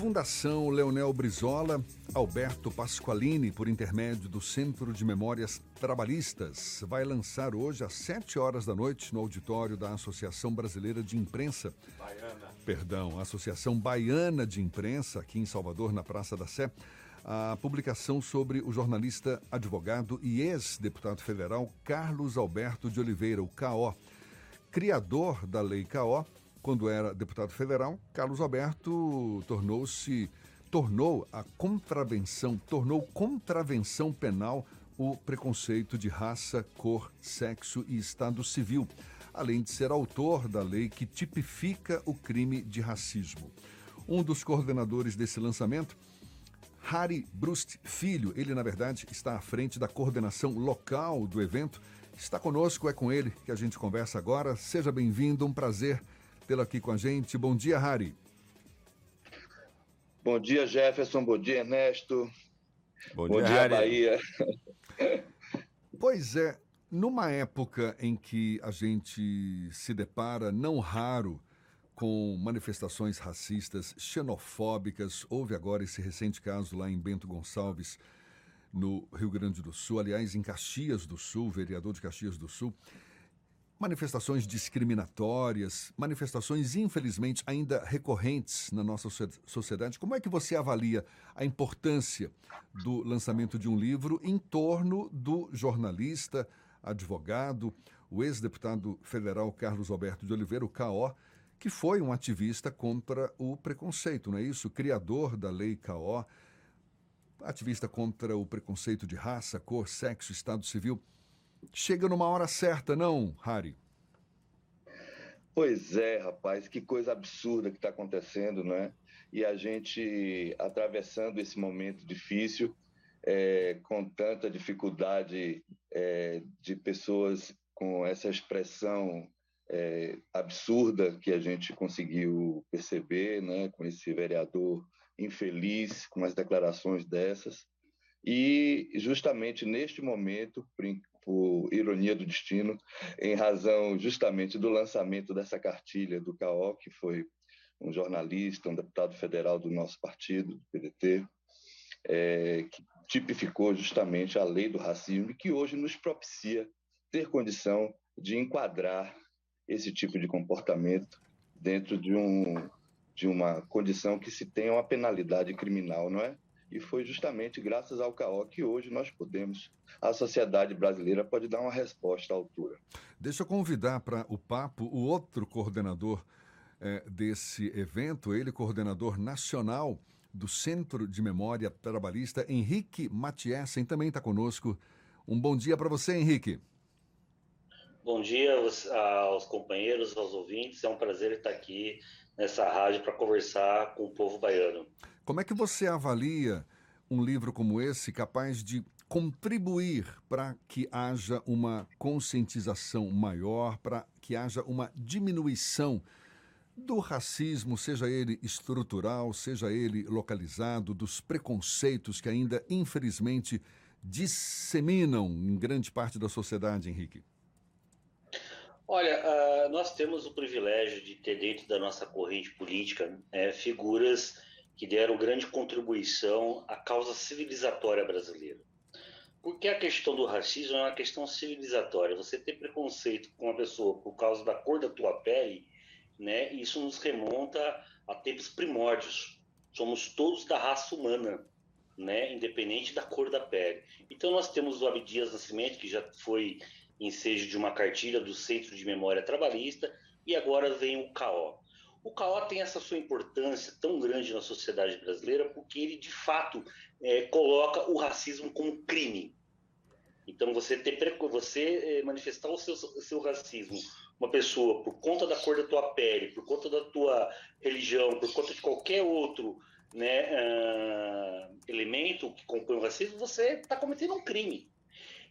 Fundação Leonel Brizola, Alberto Pasqualini, por intermédio do Centro de Memórias Trabalhistas, vai lançar hoje às 7 horas da noite no auditório da Associação Brasileira de Imprensa. Baiana. Perdão, Associação Baiana de Imprensa, aqui em Salvador, na Praça da Sé, a publicação sobre o jornalista, advogado e ex-deputado federal Carlos Alberto de Oliveira, o CAO. Criador da Lei CAO, quando era deputado federal, Carlos Alberto tornou-se tornou a contravenção, tornou contravenção penal o preconceito de raça, cor, sexo e estado civil, além de ser autor da lei que tipifica o crime de racismo. Um dos coordenadores desse lançamento, Harry Brust Filho, ele na verdade está à frente da coordenação local do evento, está conosco, é com ele que a gente conversa agora. Seja bem-vindo, um prazer tê-lo aqui com a gente. Bom dia, Harry. Bom dia, Jefferson. Bom dia, Ernesto. Bom, Bom dia, dia Bahia. Pois é, numa época em que a gente se depara, não raro, com manifestações racistas, xenofóbicas, houve agora esse recente caso lá em Bento Gonçalves, no Rio Grande do Sul, aliás, em Caxias do Sul, vereador de Caxias do Sul manifestações discriminatórias, manifestações infelizmente ainda recorrentes na nossa sociedade. Como é que você avalia a importância do lançamento de um livro em torno do jornalista, advogado, o ex-deputado federal Carlos Alberto de Oliveira, o CAO, que foi um ativista contra o preconceito, não é isso? Criador da lei CAO, ativista contra o preconceito de raça, cor, sexo, estado civil chega numa hora certa, não, Harry? Pois é, rapaz, que coisa absurda que está acontecendo, não é? E a gente atravessando esse momento difícil, é, com tanta dificuldade é, de pessoas com essa expressão é, absurda que a gente conseguiu perceber, né, com esse vereador infeliz, com as declarações dessas. E justamente neste momento, por ironia do destino, em razão justamente do lançamento dessa cartilha do CAO, que foi um jornalista, um deputado federal do nosso partido, do PDT, é, que tipificou justamente a lei do racismo que hoje nos propicia ter condição de enquadrar esse tipo de comportamento dentro de, um, de uma condição que se tenha uma penalidade criminal, não é? E foi justamente graças ao CAO que hoje nós podemos, a sociedade brasileira pode dar uma resposta à altura. Deixa eu convidar para o papo o outro coordenador é, desse evento, ele, coordenador nacional do Centro de Memória Trabalhista, Henrique Matiessen, também está conosco. Um bom dia para você, Henrique. Bom dia aos companheiros, aos ouvintes. É um prazer estar aqui nessa rádio para conversar com o povo baiano. Como é que você avalia um livro como esse capaz de contribuir para que haja uma conscientização maior, para que haja uma diminuição do racismo, seja ele estrutural, seja ele localizado, dos preconceitos que ainda, infelizmente, disseminam em grande parte da sociedade, Henrique? Olha, uh, nós temos o privilégio de ter dentro da nossa corrente política é, figuras que deram grande contribuição à causa civilizatória brasileira. Porque a questão do racismo é uma questão civilizatória. Você ter preconceito com uma pessoa por causa da cor da tua pele, né, isso nos remonta a tempos primórdios. Somos todos da raça humana, né, independente da cor da pele. Então nós temos o Abdias Nascimento, que já foi ensejo de uma cartilha do Centro de Memória Trabalhista, e agora vem o CAO. O CAO tem essa sua importância tão grande na sociedade brasileira porque ele, de fato, é, coloca o racismo como crime. Então, você, ter, você é, manifestar o seu, seu racismo, uma pessoa, por conta da cor da tua pele, por conta da tua religião, por conta de qualquer outro né, uh, elemento que compõe o racismo, você está cometendo um crime.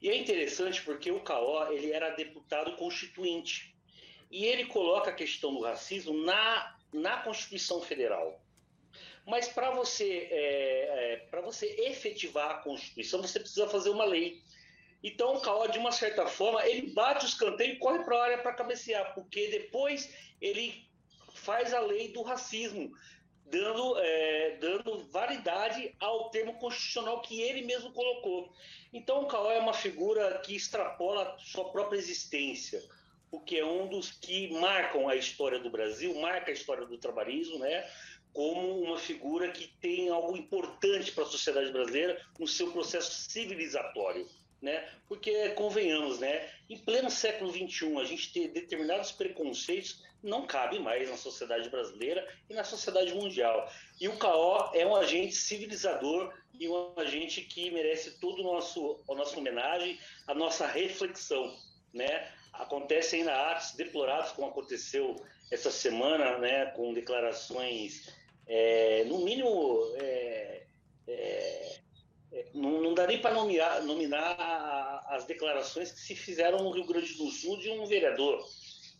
E é interessante porque o Caó ele era deputado constituinte e ele coloca a questão do racismo na, na Constituição Federal. Mas para você, é, é, para você efetivar a Constituição, você precisa fazer uma lei. Então o Caó, de uma certa forma, ele bate os canteiros e corre para a área para cabecear, porque depois ele faz a lei do racismo, dando, é, validade ao termo constitucional que ele mesmo colocou. Então, o CAO é uma figura que extrapola sua própria existência, porque é um dos que marcam a história do Brasil, marca a história do trabalhismo, né? como uma figura que tem algo importante para a sociedade brasileira no seu processo civilizatório. Né? Porque, convenhamos, né? em pleno século XXI, a gente ter determinados preconceitos não cabe mais na sociedade brasileira e na sociedade mundial. E o CAO é um agente civilizador e um agente que merece todo o nosso, a nossa homenagem, a nossa reflexão. Né? Acontecem ainda atos deplorados, como aconteceu essa semana, né, com declarações, é, no mínimo, é, é, é não, dá nem para nominar, nominar as declarações que se fizeram no Rio Grande do Sul de um vereador.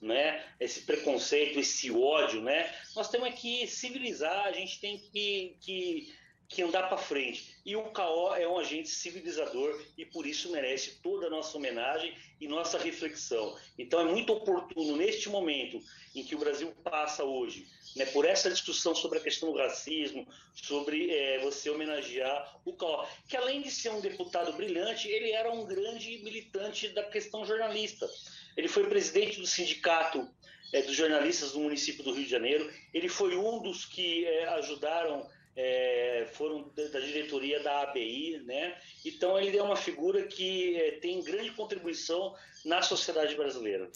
Né? Esse preconceito, esse ódio, né? Nós temos que civilizar, a gente tem que, que que andar para frente. E o KO é um agente civilizador e por isso merece toda a nossa homenagem e nossa reflexão. Então é muito oportuno neste momento em que o Brasil passa hoje, né, por essa discussão sobre a questão do racismo, sobre é, você homenagear o KO, que além de ser um deputado brilhante, ele era um grande militante da questão jornalista. Ele foi presidente do sindicato é, dos jornalistas do município do Rio de Janeiro. Ele foi um dos que é, ajudaram é, foram da diretoria da ABI, né? Então ele é uma figura que é, tem grande contribuição na sociedade brasileira.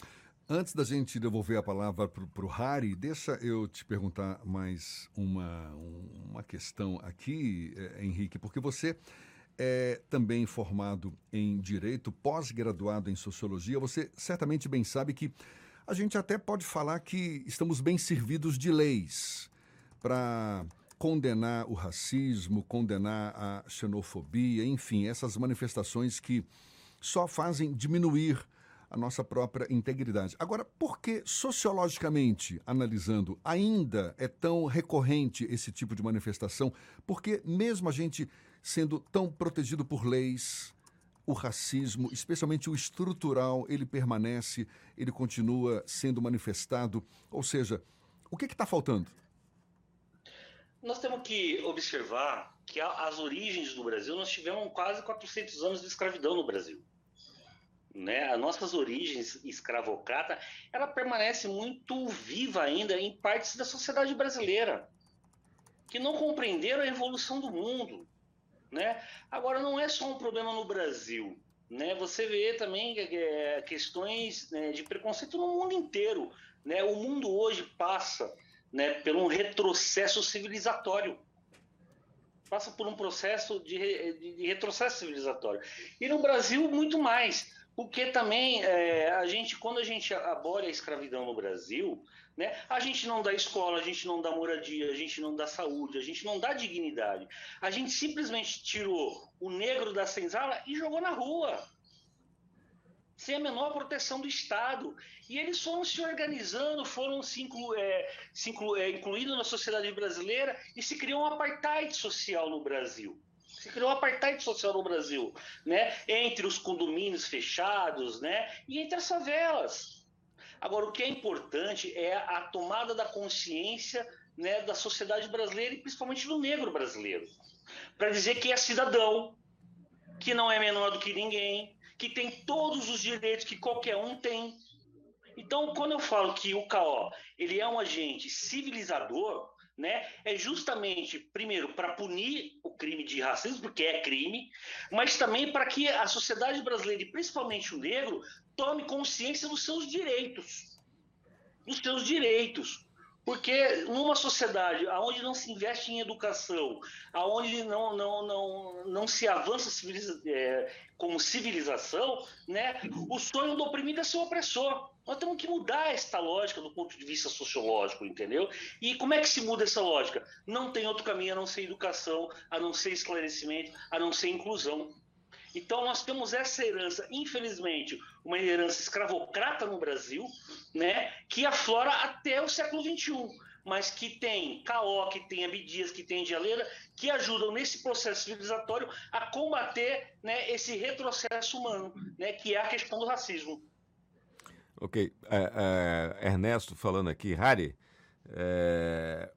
Antes da gente devolver a palavra para o Harry, deixa eu te perguntar mais uma, uma questão aqui, é, Henrique, porque você é também formado em Direito, pós-graduado em Sociologia, você certamente bem sabe que a gente até pode falar que estamos bem servidos de leis para condenar o racismo, condenar a xenofobia, enfim, essas manifestações que só fazem diminuir a nossa própria integridade. Agora, por que sociologicamente, analisando, ainda é tão recorrente esse tipo de manifestação? Porque mesmo a gente sendo tão protegido por leis, o racismo, especialmente o estrutural, ele permanece, ele continua sendo manifestado. Ou seja, o que está faltando? Nós temos que observar que as origens do Brasil, nós tivemos quase 400 anos de escravidão no Brasil. Né? As nossas origens escravocrata, ela permanece muito viva ainda em partes da sociedade brasileira, que não compreenderam a evolução do mundo. Né? Agora, não é só um problema no Brasil. Né? Você vê também é, questões né, de preconceito no mundo inteiro. Né? O mundo hoje passa né, por um retrocesso civilizatório. Passa por um processo de, de, de retrocesso civilizatório. E no Brasil, muito mais. Porque também é, a gente, quando a gente abole a escravidão no Brasil, né, a gente não dá escola, a gente não dá moradia, a gente não dá saúde, a gente não dá dignidade. A gente simplesmente tirou o negro da senzala e jogou na rua sem a menor proteção do Estado. E eles foram se organizando, foram se, inclu, é, se inclu, é, incluindo na sociedade brasileira e se criou um apartheid social no Brasil. Se criou um apartheid social no Brasil, né? entre os condomínios fechados né? e entre as favelas. Agora, o que é importante é a tomada da consciência né, da sociedade brasileira e principalmente do negro brasileiro, para dizer que é cidadão, que não é menor do que ninguém, que tem todos os direitos que qualquer um tem. Então, quando eu falo que o KO ele é um agente civilizador, né, é justamente, primeiro, para punir o crime de racismo, porque é crime, mas também para que a sociedade brasileira, e principalmente o negro, tome consciência dos seus direitos. Dos seus direitos. Porque numa sociedade onde não se investe em educação, onde não, não, não, não se avança civiliza é, como civilização, né, o sonho do oprimido é ser opressor. Nós temos que mudar esta lógica do ponto de vista sociológico, entendeu? E como é que se muda essa lógica? Não tem outro caminho a não ser educação, a não ser esclarecimento, a não ser inclusão. Então nós temos essa herança, infelizmente, uma herança escravocrata no Brasil, né, que aflora até o século XXI, mas que tem Caó, que tem Abdias, que tem Dialeira, que ajudam nesse processo civilizatório a combater né, esse retrocesso humano, né, que é a questão do racismo. Ok. É, é, Ernesto falando aqui, Harry, é,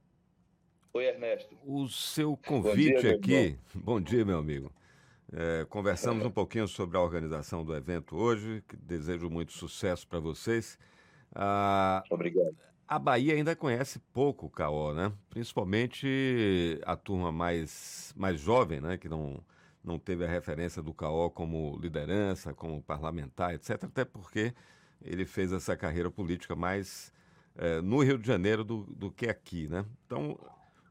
Oi, Ernesto. O seu convite bom dia, aqui. Bom dia, meu amigo. É, conversamos um pouquinho sobre a organização do evento hoje, que desejo muito sucesso para vocês. Ah, Obrigado. A Bahia ainda conhece pouco o CAO, né? Principalmente a turma mais, mais jovem, né? Que não, não teve a referência do CAO como liderança, como parlamentar, etc. Até porque ele fez essa carreira política mais é, no Rio de Janeiro do, do que aqui, né? Então,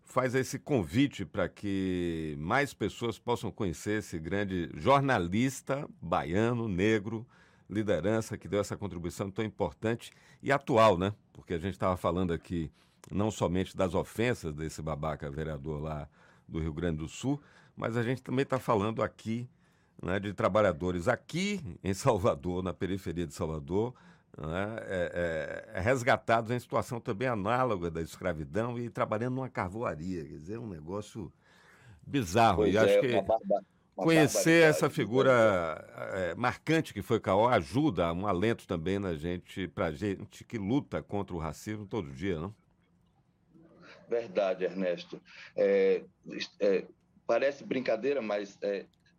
faz esse convite para que mais pessoas possam conhecer esse grande jornalista baiano, negro, liderança que deu essa contribuição tão importante e atual, né? Porque a gente estava falando aqui não somente das ofensas desse babaca vereador lá do Rio Grande do Sul, mas a gente também está falando aqui né, de trabalhadores aqui em Salvador, na periferia de Salvador, é, é, é, resgatados em situação também análoga da escravidão e trabalhando numa carvoaria. Quer dizer, um negócio bizarro. Pois e acho é, que conhecer essa figura é, marcante que foi Caó ajuda, um alento também na gente, para gente que luta contra o racismo todo dia, não? Verdade, Ernesto. É, é, parece brincadeira, mas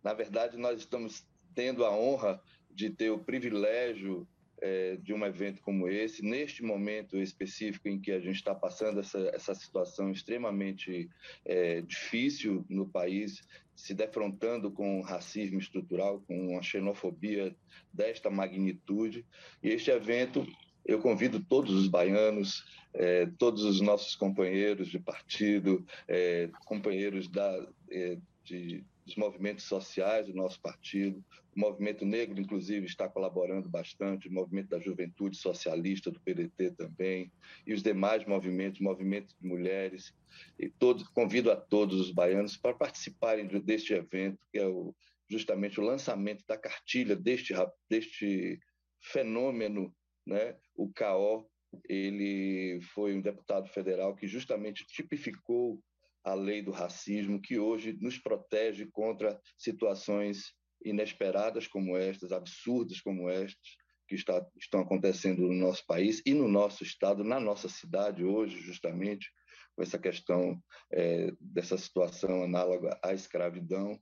na verdade nós estamos tendo a honra de ter o privilégio é, de um evento como esse, neste momento específico em que a gente está passando essa, essa situação extremamente é, difícil no país, se defrontando com racismo estrutural, com uma xenofobia desta magnitude. E este evento, eu convido todos os baianos, é, todos os nossos companheiros de partido, é, companheiros da, é, de, dos movimentos sociais do nosso partido. O movimento negro, inclusive, está colaborando bastante, o movimento da juventude socialista do PDT também, e os demais movimentos, movimentos de mulheres. E todos, convido a todos os baianos para participarem deste evento, que é o, justamente o lançamento da cartilha deste, deste fenômeno, né? o CAO. Ele foi um deputado federal que justamente tipificou a lei do racismo, que hoje nos protege contra situações inesperadas como estas, absurdas como estas, que está, estão acontecendo no nosso país e no nosso estado, na nossa cidade hoje, justamente, com essa questão é, dessa situação análoga à escravidão,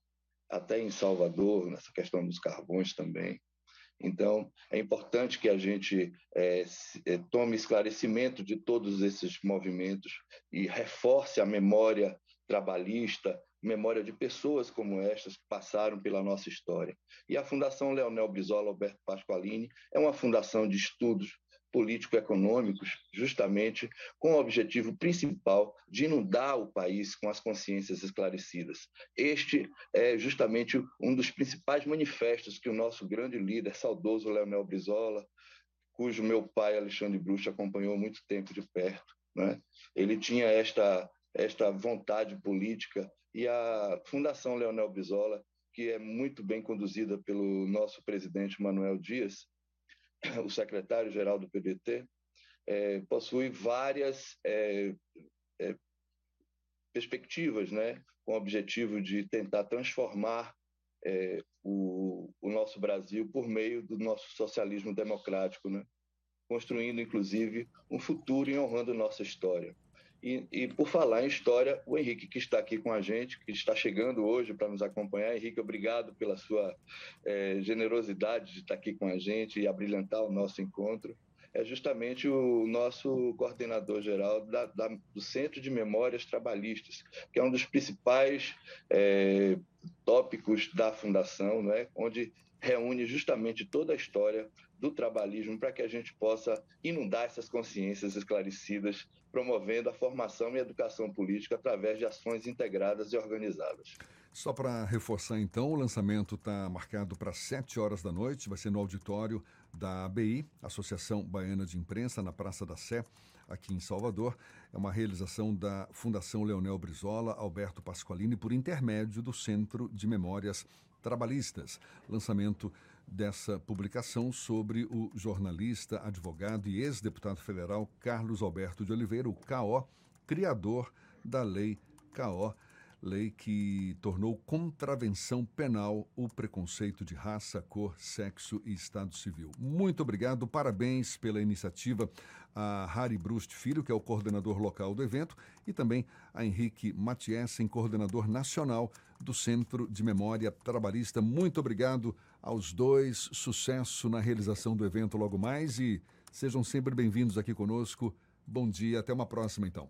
até em Salvador, nessa questão dos carvões também. Então, é importante que a gente é, é, tome esclarecimento de todos esses movimentos e reforce a memória trabalhista, memória de pessoas como estas que passaram pela nossa história. E a Fundação Leonel Brizola Alberto Pasqualini é uma fundação de estudos político-econômicos, justamente com o objetivo principal de inundar o país com as consciências esclarecidas. Este é justamente um dos principais manifestos que o nosso grande líder, saudoso Leonel Brizola, cujo meu pai, Alexandre Bruxa, acompanhou muito tempo de perto, né? ele tinha esta, esta vontade política e a Fundação Leonel Brizola, que é muito bem conduzida pelo nosso presidente Manuel Dias, o secretário-geral do PDT, é, possui várias é, é, perspectivas, né, com o objetivo de tentar transformar é, o, o, nosso Brasil por meio do nosso socialismo democrático, né, construindo, inclusive, um futuro e honrando nossa história. E, e, por falar em história, o Henrique, que está aqui com a gente, que está chegando hoje para nos acompanhar. Henrique, obrigado pela sua é, generosidade de estar aqui com a gente e abrilhantar o nosso encontro. É justamente o nosso coordenador geral da, da, do Centro de Memórias Trabalhistas, que é um dos principais é, tópicos da Fundação, né, onde reúne justamente toda a história do trabalhismo para que a gente possa inundar essas consciências esclarecidas promovendo a formação e educação política através de ações integradas e organizadas. Só para reforçar, então, o lançamento está marcado para 7 horas da noite, vai ser no auditório da ABI, Associação Baiana de Imprensa, na Praça da Sé, aqui em Salvador. É uma realização da Fundação Leonel Brizola, Alberto Pasqualini, por intermédio do Centro de Memórias Trabalhistas. Lançamento dessa publicação sobre o jornalista, advogado e ex-deputado federal Carlos Alberto de Oliveira, o KO, criador da lei KO. Lei que tornou contravenção penal o preconceito de raça, cor, sexo e estado civil. Muito obrigado, parabéns pela iniciativa a Harry Brust Filho, que é o coordenador local do evento, e também a Henrique Matiessen, coordenador nacional do Centro de Memória Trabalhista. Muito obrigado aos dois, sucesso na realização do evento logo mais e sejam sempre bem-vindos aqui conosco. Bom dia, até uma próxima então.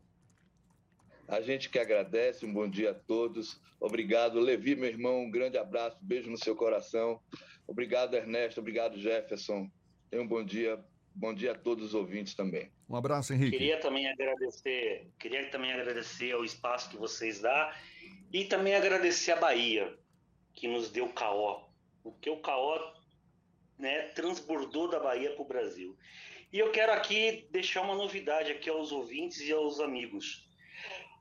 A gente que agradece, um bom dia a todos. Obrigado, Levi, meu irmão, um grande abraço, beijo no seu coração. Obrigado, Ernesto, obrigado, Jefferson. Tenha um bom dia. Bom dia a todos os ouvintes também. Um abraço, Henrique. Queria também agradecer, queria também agradecer ao espaço que vocês dão e também agradecer a Bahia, que nos deu caó. Porque o caó né, transbordou da Bahia para o Brasil. E eu quero aqui deixar uma novidade aqui aos ouvintes e aos amigos.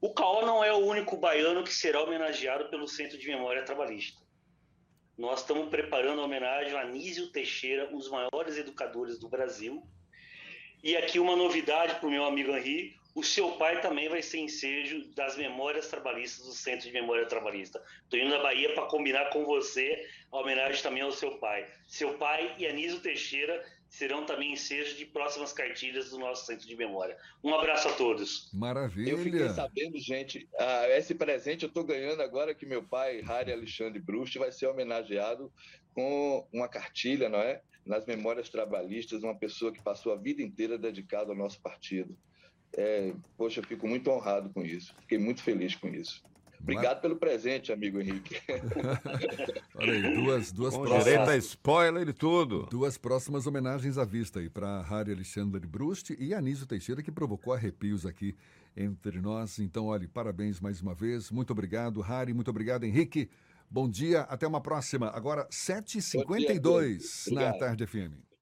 O CAO não é o único baiano que será homenageado pelo Centro de Memória Trabalhista. Nós estamos preparando a homenagem a Anísio Teixeira, um dos maiores educadores do Brasil. E aqui uma novidade para o meu amigo Henri: o seu pai também vai ser ensejo das memórias trabalhistas do Centro de Memória Trabalhista. Estou indo na Bahia para combinar com você a homenagem também ao seu pai. Seu pai e Anísio Teixeira serão também ensejos de próximas cartilhas do nosso Centro de Memória. Um abraço a todos. Maravilha. Eu fiquei sabendo, gente, ah, esse presente eu estou ganhando agora que meu pai, Harry Alexandre Brust, vai ser homenageado com uma cartilha, não é? Nas memórias trabalhistas, uma pessoa que passou a vida inteira dedicada ao nosso partido. É, poxa, eu fico muito honrado com isso. Fiquei muito feliz com isso. Obrigado pelo presente, amigo Henrique. Olha aí, duas, duas Com próximas. Direito a spoiler e tudo. Duas próximas homenagens à vista aí para Harry Alexandre Brust e Anísio Teixeira, que provocou arrepios aqui entre nós. Então, olha, parabéns mais uma vez. Muito obrigado, Harry. Muito obrigado, Henrique. Bom dia, até uma próxima. Agora, 7h52 na Tarde FM.